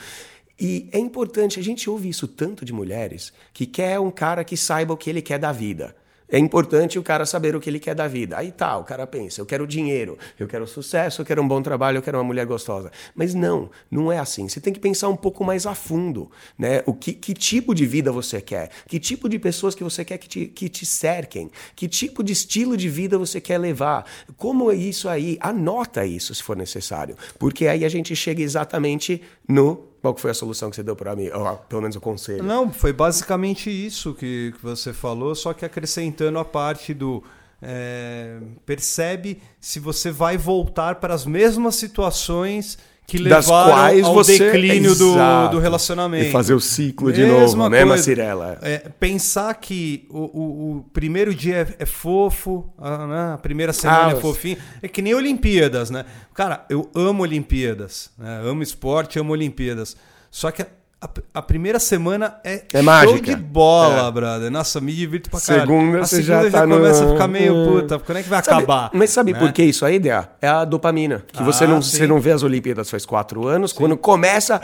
E é importante, a gente ouve isso tanto de mulheres, que quer um cara que saiba o que ele quer da vida. É importante o cara saber o que ele quer da vida. Aí tá, o cara pensa, eu quero dinheiro, eu quero sucesso, eu quero um bom trabalho, eu quero uma mulher gostosa. Mas não, não é assim. Você tem que pensar um pouco mais a fundo, né? O que, que tipo de vida você quer? Que tipo de pessoas que você quer que te, que te cerquem? Que tipo de estilo de vida você quer levar? Como é isso aí? Anota isso se for necessário. Porque aí a gente chega exatamente no qual foi a solução que você deu para mim? Ou, pelo menos o conselho. Não, foi basicamente isso que, que você falou, só que acrescentando a parte do. É, percebe se você vai voltar para as mesmas situações que levaram ao você... declínio do, do, relacionamento. E fazer o ciclo de Mesma novo, né, Macirela? É, pensar que o, o, o primeiro dia é, é fofo, a, né, a, primeira semana ah, é fofinho, é que nem Olimpíadas, né? Cara, eu amo Olimpíadas, né? amo esporte, amo Olimpíadas. Só que a, a, primeira semana é, é show mágica. de bola, é. brother. Nossa, me divirto pra caralho. Segunda, a você segunda já, já tá começa no... a ficar meio puta. Quando é que vai sabe, acabar? Mas sabe né? por que isso aí, Dea? É a dopamina. Que ah, você, não, você não vê as Olimpíadas faz quatro anos. Sim. Quando começa,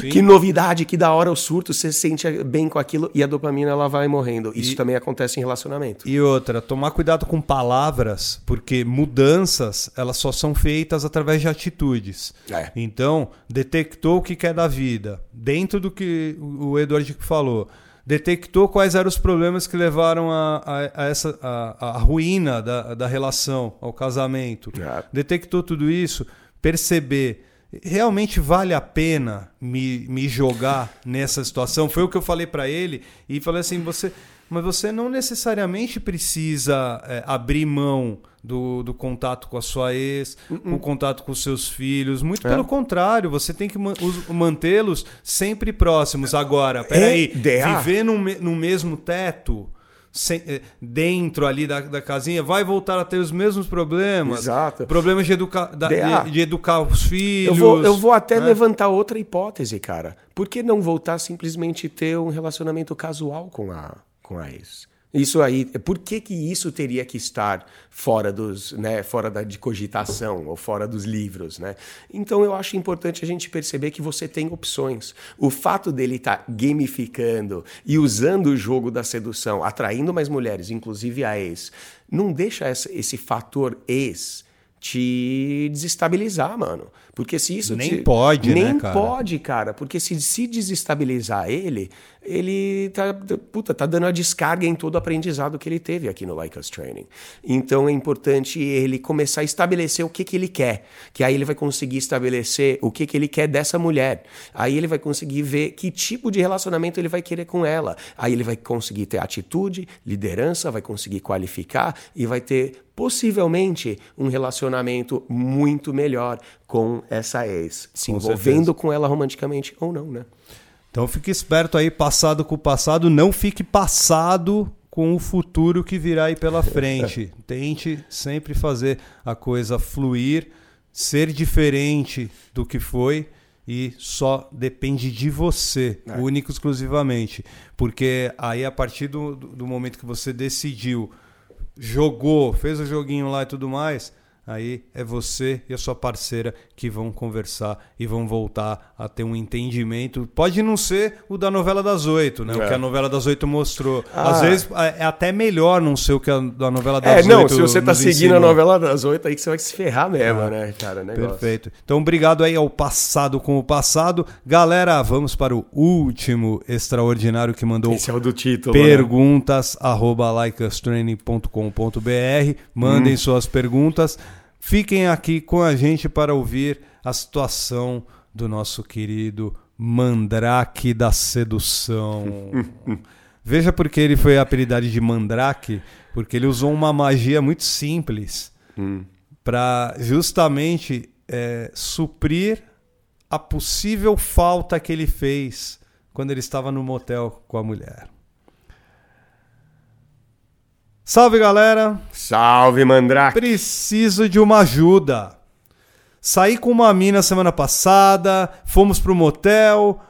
sim. *gasps* que novidade, que da hora o surto, você se sente bem com aquilo e a dopamina ela vai morrendo. Isso e, também acontece em relacionamento. E outra, tomar cuidado com palavras, porque mudanças, elas só são feitas através de atitudes. É. Então, detectou o que quer da vida. Dentro do que o Eduardo falou, detectou quais eram os problemas que levaram a, a, a essa, a, a, ruína da, da relação, ao casamento. É. Detectou tudo isso, perceber realmente vale a pena me, me jogar nessa situação? Foi o que eu falei para ele e falei assim, você mas você não necessariamente precisa é, abrir mão do, do contato com a sua ex, uh -uh. o contato com os seus filhos. Muito é. pelo contrário, você tem que mantê-los sempre próximos. Agora, peraí, é, viver no, no mesmo teto eh, dentro ali da, da casinha, vai voltar a ter os mesmos problemas. Exato. Problemas de, educa da, de, de, educar os filhos. Eu vou, eu vou até né? levantar outra hipótese, cara. Por que não voltar simplesmente ter um relacionamento casual com a, com. Isso aí, por que, que isso teria que estar fora dos, né, fora da, de cogitação ou fora dos livros, né? Então eu acho importante a gente perceber que você tem opções. O fato dele estar tá gamificando e usando o jogo da sedução, atraindo mais mulheres, inclusive a ex, não deixa esse fator ex te desestabilizar, mano. Porque se isso nem te... pode, nem né, cara? pode, cara, porque se se desestabilizar ele, ele tá, puta, tá dando a descarga em todo o aprendizado que ele teve aqui no Like Us Training. Então é importante ele começar a estabelecer o que que ele quer, que aí ele vai conseguir estabelecer o que que ele quer dessa mulher. Aí ele vai conseguir ver que tipo de relacionamento ele vai querer com ela. Aí ele vai conseguir ter atitude, liderança, vai conseguir qualificar e vai ter possivelmente um relacionamento muito melhor com essa ex, se Com envolvendo certeza. com ela romanticamente ou não, né? Então fique esperto aí, passado com o passado, não fique passado com o futuro que virá aí pela frente. *laughs* Tente sempre fazer a coisa fluir, ser diferente do que foi e só depende de você, É. único e exclusivamente. Porque aí a partir do, do momento que você decidiu, jogou, fez o joguinho lá e tudo mais, aí é você e a sua parceira que vão conversar e vão voltar a ter um entendimento. Pode não ser o da novela das oito, né? O É. que a novela das oito mostrou. Ah. Às vezes é é até melhor não ser o que a da novela das É, oito não, se você tá seguindo a ensinou. novela das oito aí que você vai se ferrar mesmo, né, cara? Negócio. Perfeito. Então, obrigado aí ao passado com o passado. Galera, vamos para o último extraordinário que mandou Esse é o do título. né? perguntas arroba likeustraining.com.br mandem suas perguntas fiquem aqui com a gente para ouvir a situação do nosso querido Mandrake da sedução *laughs* veja porque ele foi apelidado de Mandrake porque ele usou uma magia muito simples para justamente é, suprir a possível falta que ele fez quando ele estava no motel com a mulher. Salve galera! Salve, Mandrake. Preciso de uma ajuda. Saí com uma mina semana passada, fomos pro motel,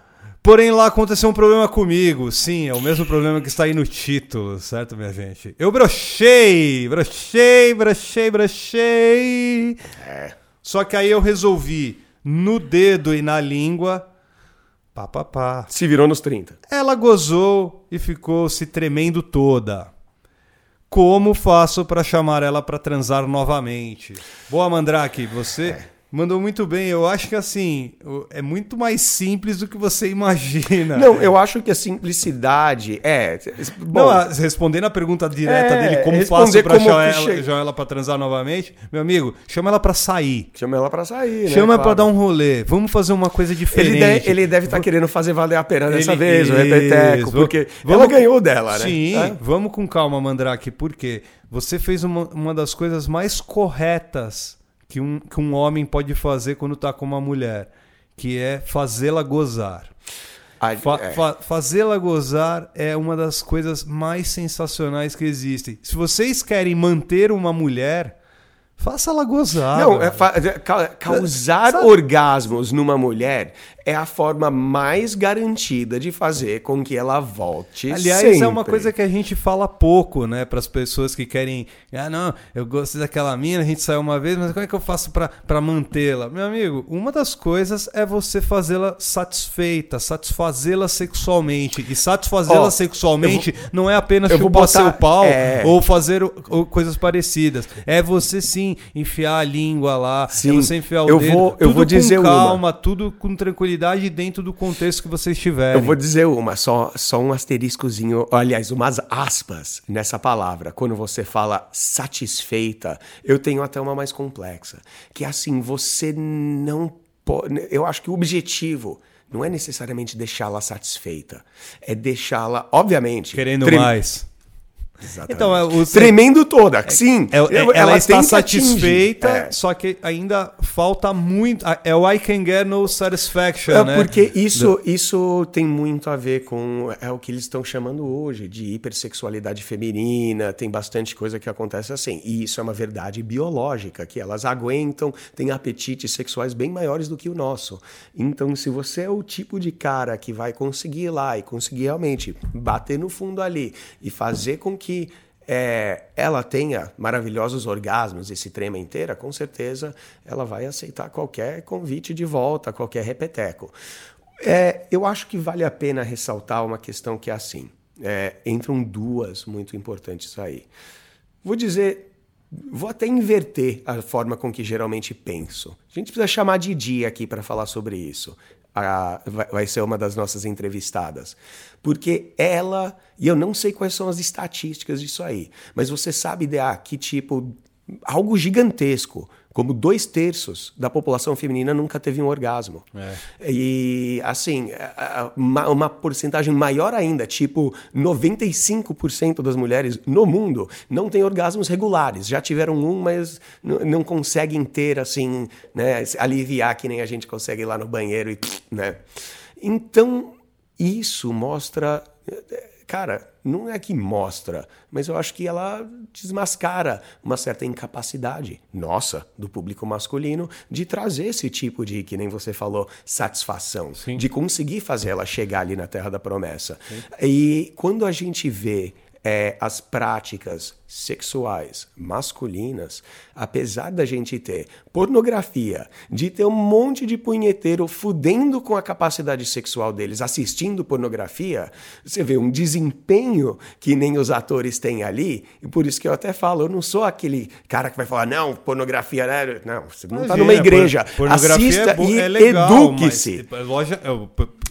porém lá aconteceu um problema comigo. Sim, é o mesmo problema que está aí no título, certo, minha gente? Eu brochei, brochei, brochei, brochei. Só que aí eu resolvi, no dedo e na língua, pá, pá, pá. Se virou nos 30. Ela gozou e ficou se tremendo toda. Como faço para chamar ela para transar novamente? Boa, Mandrake, você mandou muito bem. Eu acho que assim, é muito mais simples do que você imagina. Não, eu acho que a simplicidade é. Bom, Não, respondendo a pergunta direta É, dele, como faço para como chamar ela, chamar ela para transar novamente? Meu amigo, chama ela para sair. chama ela pra sair. né? Chama Claro. dar um rolê. Vamos fazer uma coisa diferente. Ele, de- ele deve estar querendo fazer valer a pena dessa Ele- vez, o repeteco, porque Vamos- ela ganhou dela, né? Sim, É. vamos com calma, Mandrake, porque você fez uma, uma das coisas mais corretas que um, que um homem pode fazer quando tá com uma mulher, que é fazê-la gozar. Fa- é. fa- Fazê-la gozar é uma das coisas mais sensacionais que existem. Se vocês querem manter uma mulher, faça-la gozar. Não, é é ca- causar Sabe- orgasmos numa mulher é a forma mais garantida de fazer com que ela volte Aliás, sempre. é uma coisa que a gente fala pouco, né, para as pessoas que querem, ah, não, eu gosto daquela mina, a gente saiu uma vez, mas como é que eu faço para mantê-la? Meu amigo, uma das coisas é você fazê-la satisfeita, satisfazê-la sexualmente. E satisfazê-la Ó, sexualmente não é apenas vou chupar botar- seu pau é. ou fazer ou coisas parecidas. É você sim enfiar a língua lá, é Sim. você enfiar o Eu dedo, vou- eu vou dizer com uma. calma, tudo com tranquilidade dentro do contexto que você estiver. Eu vou dizer uma, só, só um asteriscozinho, aliás, umas aspas nessa palavra. Quando você fala satisfeita, eu tenho até uma mais complexa. Que é assim, você não pode. Eu acho que o objetivo não é necessariamente deixá-la satisfeita. É deixá-la, obviamente. Querendo mais. Exatamente. Então, é o- Tremendo toda, sim. É- é- Eu- ela, está satisfeita, É. só que ainda falta muito. É o I can get no satisfaction, É né? porque isso, isso tem muito a ver com é o que eles estão chamando hoje de hipersexualidade feminina. Tem bastante coisa que acontece assim. E isso é uma verdade biológica, que elas aguentam, têm apetites sexuais bem maiores do que o nosso. Então, se você é o tipo de cara que vai conseguir ir lá e conseguir realmente bater no fundo ali e fazer com que é, ela tenha maravilhosos orgasmos e se trema inteira, com certeza ela vai aceitar qualquer convite de volta, qualquer repeteco. É, eu acho que vale a pena ressaltar uma questão que é assim. É, entram duas muito importantes aí. Vou dizer vou até inverter a forma com que geralmente penso. A gente precisa chamar de dia aqui para falar sobre isso. A, vai, vai ser uma das nossas entrevistadas. Porque ela, e eu não sei quais são as estatísticas disso aí, mas você sabe, DA, que tipo, algo gigantesco como dois terços da população feminina nunca teve um orgasmo. É. E, assim, uma, uma, porcentagem maior ainda, tipo 95% das mulheres no mundo não têm orgasmos regulares. Já tiveram um, mas não conseguem ter, assim, né, aliviar que nem a gente consegue ir lá no banheiro e, né. Então, isso mostra cara, não é que mostra, mas eu acho que ela desmascara uma certa incapacidade nossa, do público masculino, de trazer esse tipo de, que nem você falou, satisfação, Sim. de conseguir fazer ela chegar ali na Terra da Promessa. Sim. E quando a gente vê é, as práticas sexuais masculinas, apesar da gente ter pornografia, de ter um monte de punheteiro fudendo com a capacidade sexual deles assistindo pornografia, você vê um desempenho que nem os atores têm ali, e por isso que eu até falo, eu não sou aquele cara que vai falar, não, pornografia, né? Não, você não está numa igreja. Assista é, e é eduque-se.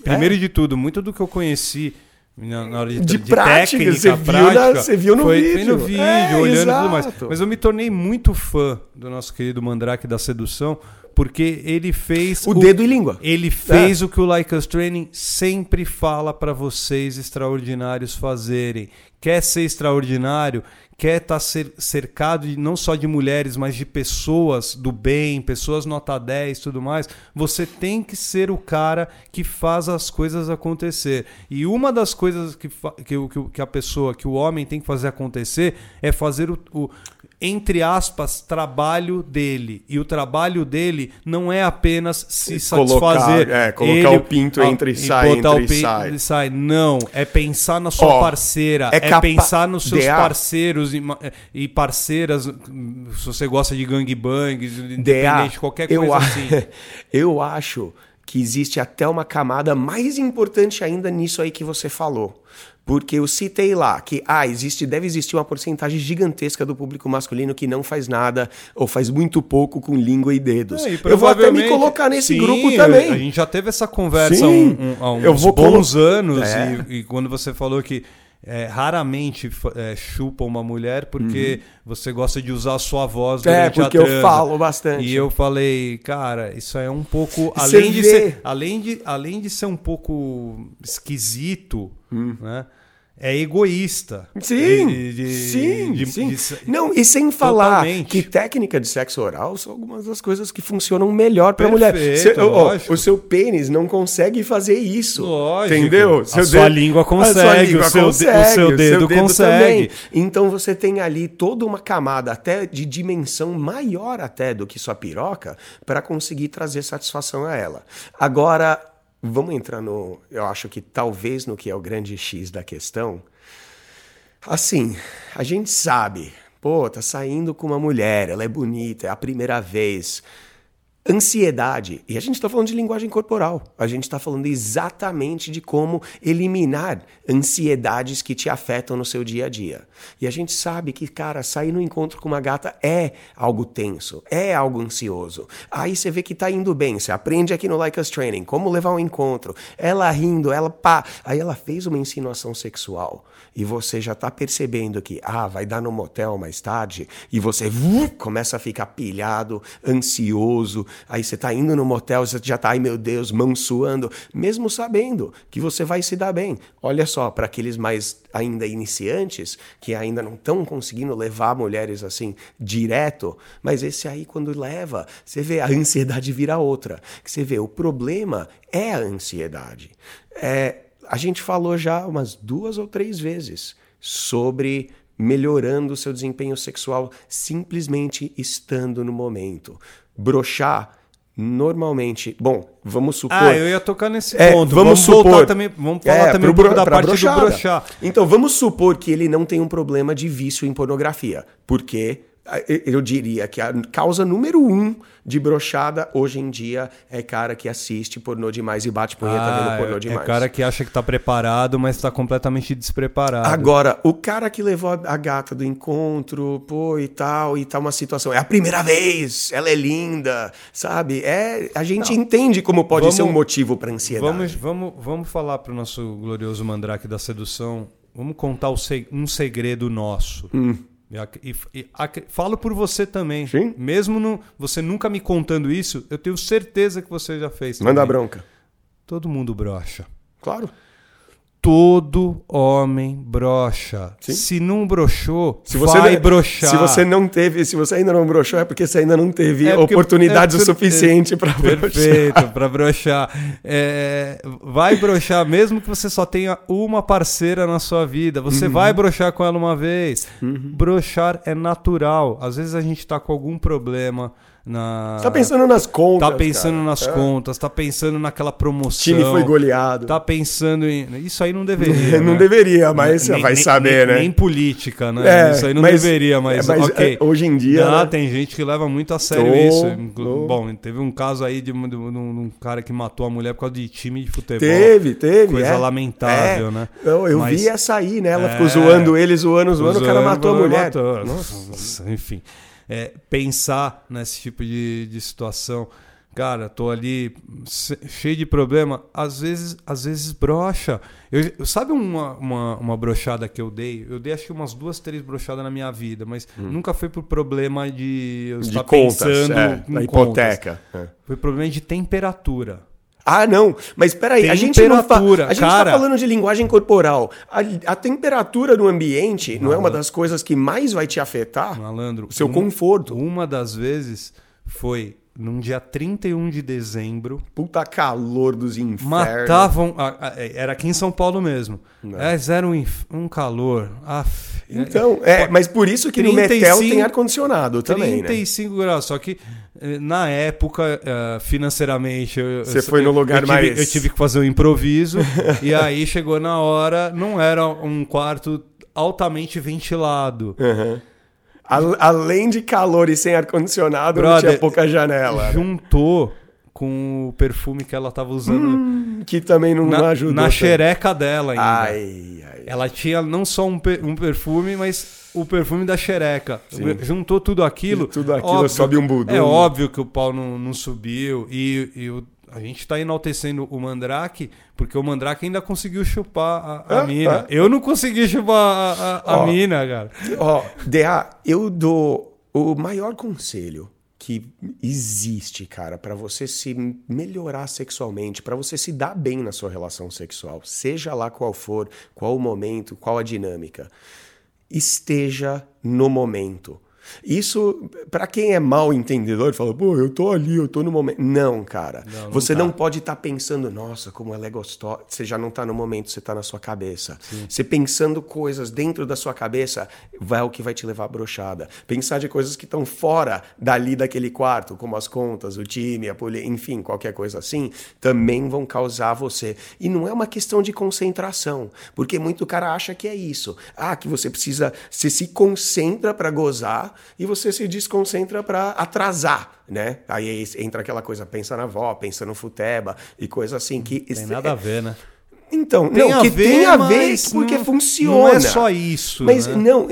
Primeiro é? de tudo, muito do que eu conheci na hora de, de, de prática, técnica, você, prática, viu na, você viu no foi, vídeo. Foi no vídeo, é, olhando exato. tudo mais. Mas eu me tornei muito fã do nosso querido Mandrake da Sedução, porque ele fez. O, o dedo e língua. Ele fez é. o que o Like Us Training sempre fala para vocês extraordinários fazerem. Quer ser extraordinário? quer estar tá cercado de, não só de mulheres, mas de pessoas do bem, pessoas nota 10 e tudo mais, você tem que ser o cara que faz as coisas acontecer. E uma das coisas que, que, que a pessoa, que o homem tem que fazer acontecer é fazer o, o entre aspas, trabalho dele. E o trabalho dele não é apenas se colocar, satisfazer. É, colocar ele, o pinto entre e sai, entre o e sai. sai. Não, é pensar na sua oh, parceira, é, é pensar nos seus parceiros e, e, parceiras, se você gosta de gangbang, independente, de qualquer coisa eu, assim. *laughs* eu acho que existe até uma camada mais importante ainda nisso aí que você falou. Porque eu citei lá que ah, existe, deve existir uma porcentagem gigantesca do público masculino que não faz nada ou faz muito pouco com língua e dedos. É, e eu vou até me colocar nesse sim, grupo também. A gente já teve essa conversa um, um, há uns eu vou bons colo... anos é. e, e, quando você falou que é, raramente é, chupa uma mulher porque uhum. você gosta de usar a sua voz é, durante é, porque a transa. eu falo bastante. E eu falei, cara, isso é um pouco... Além de, ser, além, de, além de ser um pouco esquisito, hum. né? É egoísta. Sim, de, de, sim, de, sim. Não, e sem falar Totalmente. que técnica de sexo oral são algumas das coisas que funcionam melhor para a mulher. Cê, o seu pênis não consegue fazer isso. Lógico. Entendeu? Seu a dedo, sua língua consegue, sua língua o, seu, consegue, o seu dedo, seu dedo consegue. Também. Então você tem ali toda uma camada até de dimensão maior até do que sua piroca para conseguir trazer satisfação a ela. Agora, Vamos entrar no. Eu acho que talvez no que é o grande X da questão. Assim, a gente sabe, pô, tá saindo com uma mulher, ela é bonita, é a primeira vez. Ansiedade, e a gente está falando de linguagem corporal, a gente está falando exatamente de como eliminar ansiedades que te afetam no seu dia a dia. E a gente sabe que, cara, sair no encontro com uma gata é algo tenso, é algo ansioso. Aí você vê que tá indo bem, você aprende aqui no Like Us Training como levar um encontro, ela rindo, ela pá. Aí ela fez uma insinuação sexual e você já tá percebendo que, ah, vai dar no motel mais tarde, e você uh, começa a ficar pilhado, ansioso Aí você está indo no motel, você já está, ai meu Deus, mão suando, mesmo sabendo que você vai se dar bem. Olha só, para aqueles mais ainda iniciantes, que ainda não estão conseguindo levar mulheres assim direto, mas esse aí quando leva, você vê a ansiedade vira outra. Você vê, o problema é a ansiedade. É, a gente falou já umas duas ou três vezes sobre melhorando o seu desempenho sexual simplesmente estando no momento brochar normalmente. Bom, vamos supor. Ah, eu ia tocar nesse é, ponto. Vamos, vamos supor também. Vamos falar é, também pro, da parte brochada. do brochar. Então, vamos supor que ele não tem um problema de vício em pornografia, porque eu diria que a causa número um de brochada hoje em dia é cara que assiste pornô demais e bate punheta ah, vendo pornô é demais. É cara que acha que tá preparado, mas tá completamente despreparado. Agora, o cara que levou a gata do encontro, pô, e tal, e tá uma situação. É a primeira vez, ela é linda, sabe? É, a gente Não. entende como pode vamos, ser um motivo para ansiedade. Vamos, vamos, vamos falar pro nosso glorioso mandrake da sedução. Vamos contar um segredo nosso. Hum. E, e, e, falo por você também. Sim. Mesmo no, você nunca me contando isso, eu tenho certeza que você já fez. Manda bronca. Todo mundo brocha. Claro. Todo homem brocha. Sim. Se não brochou, se você vai não, brochar. Se você não teve, se você ainda não brochou, é porque você ainda não teve é oportunidade é, o suficiente para brochar. Perfeito, para brochar. É, vai brochar, mesmo que você só tenha uma parceira na sua vida. Você uhum. vai brochar com ela uma vez. Uhum. Brochar é natural. Às vezes a gente está com algum problema na... Tá pensando nas contas. Tá pensando cara. nas é. contas, tá pensando naquela promoção. O time foi goleado. Tá pensando em. Isso aí não deveria. *laughs* não né? deveria, mas você vai saber, nem, né? Nem política, né? É, isso aí não mas, deveria, mas, é, mas. É, hoje em dia. Ah, né? tem gente que leva muito a sério isso. Bom, teve um caso aí de, de, de, um cara que matou a mulher por causa de time de futebol. Teve, teve. Coisa é. lamentável, é. né? Eu, eu mas, vi essa aí, né? Ela ficou zoando ele, zoando, zoando, o cara matou a mulher. Matou. Nossa, enfim é, pensar nesse tipo de, de situação. Cara, tô ali cheio de problema. Às vezes, às vezes brocha. Eu, sabe uma, uma, uma brochada que eu dei? Eu dei acho que umas duas, três brochadas na minha vida, mas hum. nunca foi por problema de eu de estar contas, pensando é, na hipoteca. É. Foi problema de temperatura. Ah, não. Mas peraí, a gente não fa... A gente tá falando de linguagem corporal. A, a temperatura do ambiente Malandro. não é uma das coisas que mais vai te afetar? Malandro. O seu conforto. Uma das vezes foi num dia 31 de dezembro. Puta calor dos infernos. Matavam. Era aqui em São Paulo mesmo. Não. É, era um, um calor. Af, então, é, mas por isso que 35, no Metel tem ar-condicionado também. 35 né? graus. Só que eh, na época, uh, financeiramente. Você foi no lugar eu tive, mais. Eu tive que fazer um improviso. *laughs* e aí chegou na hora, não era um quarto altamente ventilado. Uhum. Além de calor e sem ar-condicionado, não tinha pouca janela. Né? Juntou com o perfume que ela estava usando. Hum, que também não na, ajudou. Na xereca dela ainda. Ai, ai. Ela tinha não só um, um perfume, mas o perfume da xereca. Sim. Juntou tudo aquilo. E tudo aquilo óbvio, sobe um budum. É óbvio que o pau não, não subiu. E, e o a gente está enaltecendo o Mandrake porque o Mandrake ainda conseguiu chupar a, a ah, mina. Ah. Eu não consegui chupar a, a, a mina, cara. Ó, DA, eu dou o maior conselho que existe, cara, para você se melhorar sexualmente, para você se dar bem na sua relação sexual, seja lá qual for, qual o momento, qual a dinâmica, esteja no momento. Isso, para quem é mal entendedor, fala, pô, eu tô ali, eu tô no momento. Não, cara. Não, não você tá. não pode estar tá pensando, nossa, como ela é gostosa. Você já não tá no momento, você tá na sua cabeça. Sim. Você pensando coisas dentro da sua cabeça, vai o que vai te levar à brochada. Pensar de coisas que estão fora dali daquele quarto, como as contas, o time, a polícia, enfim, qualquer coisa assim, também vão causar você. E não é uma questão de concentração, porque muito cara acha que é isso. Ah, que você precisa, você se concentra para gozar e você se desconcentra para atrasar, né? Aí entra aquela coisa, pensa na avó, pensa no futeba e coisa assim que tem nada a ver, né? Então, tem não, que ver, tem a ver porque não, funciona. Não é só isso. Mas né? não,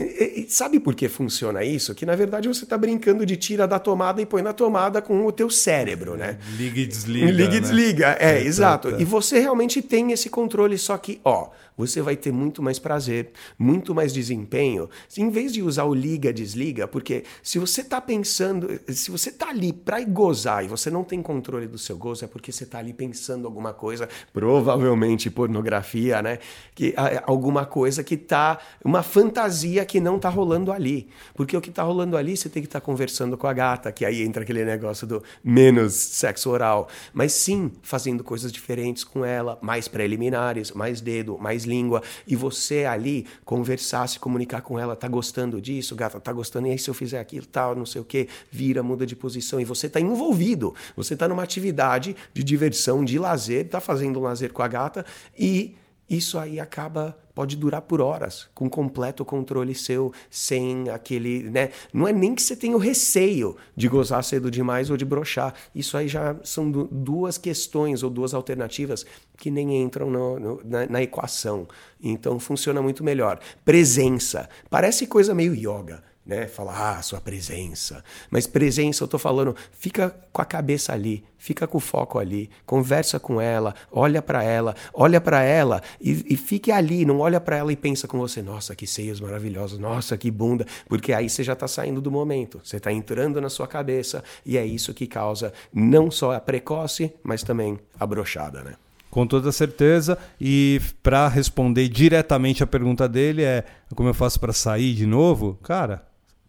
sabe por que funciona isso? Que na verdade você está brincando de tira da tomada e põe na tomada com o teu cérebro, né? Liga e desliga. Liga e né? desliga, é, é exato. Tá, tá. E você realmente tem esse controle, só que, ó, você vai ter muito mais prazer, muito mais desempenho, em vez de usar o liga, desliga, porque se você está pensando, se você está ali para gozar e você não tem controle do seu gozo, é porque você está ali pensando alguma coisa, provavelmente pornografia, né? Que, alguma coisa que tá, uma fantasia que não tá rolando ali. Porque o que tá rolando ali, você tem que estar tá conversando com a gata, que aí entra aquele negócio do menos sexo oral, mas sim fazendo coisas diferentes com ela, mais preliminares, mais dedo, mais língua, e você ali conversar, se comunicar com ela, tá gostando disso, gata, tá gostando, e aí se eu fizer aquilo, tal, não sei o que, vira, muda de posição, e você tá envolvido, você tá numa atividade de diversão, de lazer, tá fazendo um lazer com a gata, e isso aí acaba pode durar por horas, com completo controle seu, sem aquele, né? Não é nem que você tenha o receio de gozar cedo demais ou de brochar. Isso aí já são duas questões ou duas alternativas que nem entram no, no, na, na equação. Então funciona muito melhor. Presença. Parece coisa meio yoga né? Falar, ah, sua presença. Mas presença, eu tô falando, fica com a cabeça ali, fica com o foco ali, conversa com ela, olha para ela, olha para ela e, e, fique ali, não olha para ela e pensa com você, nossa, que seios maravilhosos, nossa, que bunda, porque aí você já tá saindo do momento, você tá entrando na sua cabeça e é isso que causa não só a precoce, mas também a brochada, né? Com toda certeza. E para responder diretamente a pergunta dele é como eu faço para sair de novo? Cara,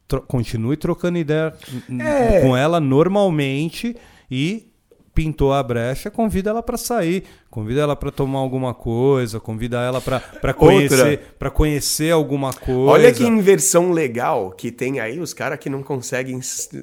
tro continue trocando ideia é. com ela normalmente e pintou a brecha, convida ela para sair, convida ela para tomar alguma coisa, convida ela para conhecer, para conhecer alguma coisa. Olha que inversão legal que tem aí os caras que não conseguem,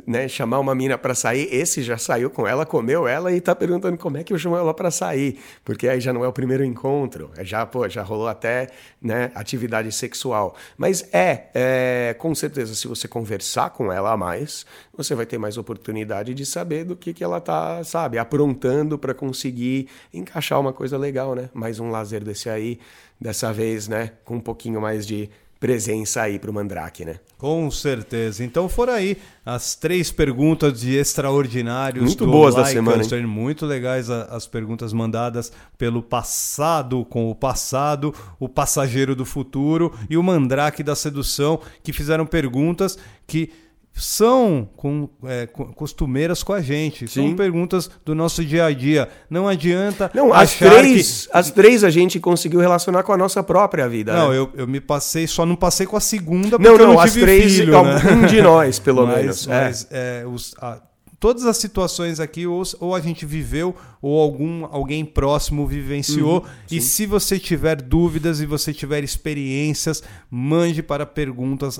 né, chamar uma mina para sair, esse já saiu com ela, comeu ela e tá perguntando como é que eu chamo ela para sair, porque aí já não é o primeiro encontro, é já, pô, já rolou até, né, atividade sexual. Mas é, é com certeza se você conversar com ela a mais, você vai ter mais oportunidade de saber do que, que ela tá, sabe, aprontando para conseguir encaixar uma coisa legal, né? Mais um lazer desse aí, dessa vez, né, com um pouquinho mais de presença aí para o Mandrake, né? Com certeza. Então foram aí as três perguntas de extraordinários. Muito boas like da semana. Hein? Muito legais as perguntas mandadas pelo passado com o passado, o passageiro do futuro e o Mandrake da sedução, que fizeram perguntas que são com, é, costumeiras com a gente. Sim. São perguntas do nosso dia a dia. Não adianta. Não, as três, que... as três a gente conseguiu relacionar com a nossa própria vida. Não, né? eu, eu me passei, só não passei com a segunda porque não, não, eu não as três, filho, né? um de nós, pelo *laughs* mas, menos. Mas é. É, os, a, todas as situações aqui, ou, ou, a gente viveu, ou algum, alguém próximo vivenciou. Uhum, e se você tiver dúvidas e você tiver experiências, mande para perguntas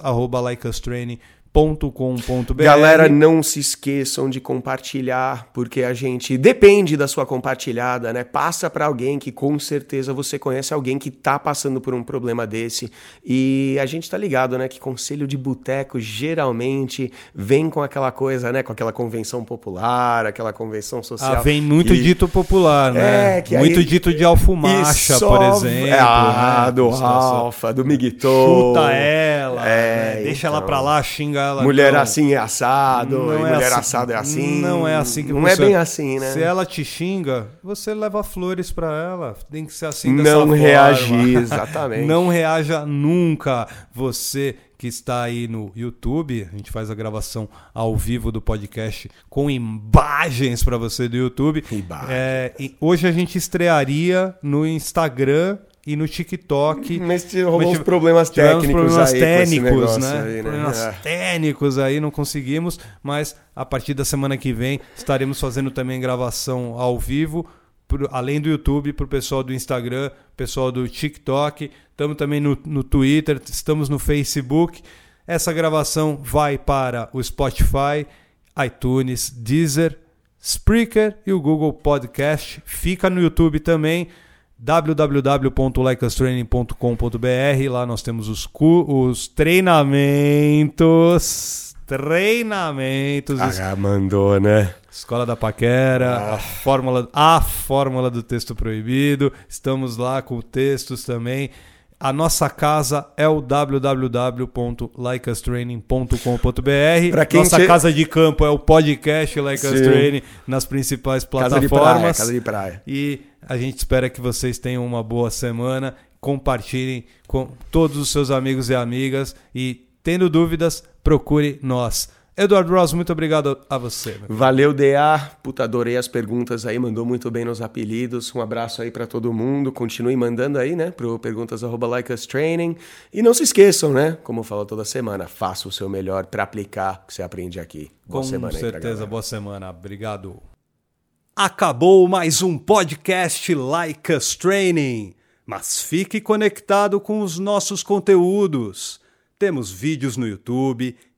www.com.br. Galera, não se esqueçam de compartilhar, porque a gente depende da sua compartilhada, né? Passa para alguém que com certeza você conhece alguém que tá passando por um problema desse. E a gente tá ligado, né, que conselho de boteco geralmente vem com aquela coisa, né, com aquela convenção popular, aquela convenção social. Ah, vem muito que... dito popular, né? É, que muito aí... dito de alfumacha, só... por exemplo. É, ah, né? do Alfa, do Miguel. Chuta ela, é, né? deixa então... ela pra lá, xinga ela. Mulher não, assim é assado, é mulher assim, assado é assim. Não é assim que Não é bem assim, né? Se ela te xinga, você leva flores para ela. Tem que ser assim Não reagir, exatamente. *laughs* não reaja nunca. Você que está aí no YouTube, a gente faz a gravação ao vivo do podcast com imagens para você do YouTube. É, hoje a gente estrearia no Instagram e no TikTok. *laughs* Mas rolou uns problemas técnicos problemas aí técnicos, né? Aí, né? Problemas é. técnicos aí, não conseguimos, mas a partir da semana que vem estaremos fazendo também gravação ao vivo, por, além do YouTube, para o pessoal do Instagram, pessoal do TikTok, estamos também no, no Twitter, estamos no Facebook. Essa gravação vai para o Spotify, iTunes, Deezer, Spreaker e o Google Podcast. Fica no YouTube também www.likeastraining.com.br. Lá nós temos os, os treinamentos. Treinamentos. Ah, mandou, né? Escola da Paquera, ah. a, fórmula, a fórmula do texto proibido. Estamos lá com textos também. A nossa casa é o www.likeustraining.com.br. Nossa che... casa de campo é o podcast Like Us Training nas principais plataformas. Casa de praia, casa de praia. E a gente espera que vocês tenham uma boa semana. Compartilhem com todos os seus amigos e amigas. E tendo dúvidas, procure nós. Eduardo Ross, muito obrigado a você. Valeu, DA. Puta, adorei as perguntas aí, mandou muito bem nos apelidos. Um abraço aí para todo mundo. Continue mandando aí, né, pro perguntas like us training. E não se esqueçam, né, como eu falo toda semana, faça o seu melhor para aplicar o que você aprende aqui. Boa Com semana certeza, boa semana. Obrigado. Acabou mais um podcast Like Us Training. Mas fique conectado com os nossos conteúdos. Temos vídeos no YouTube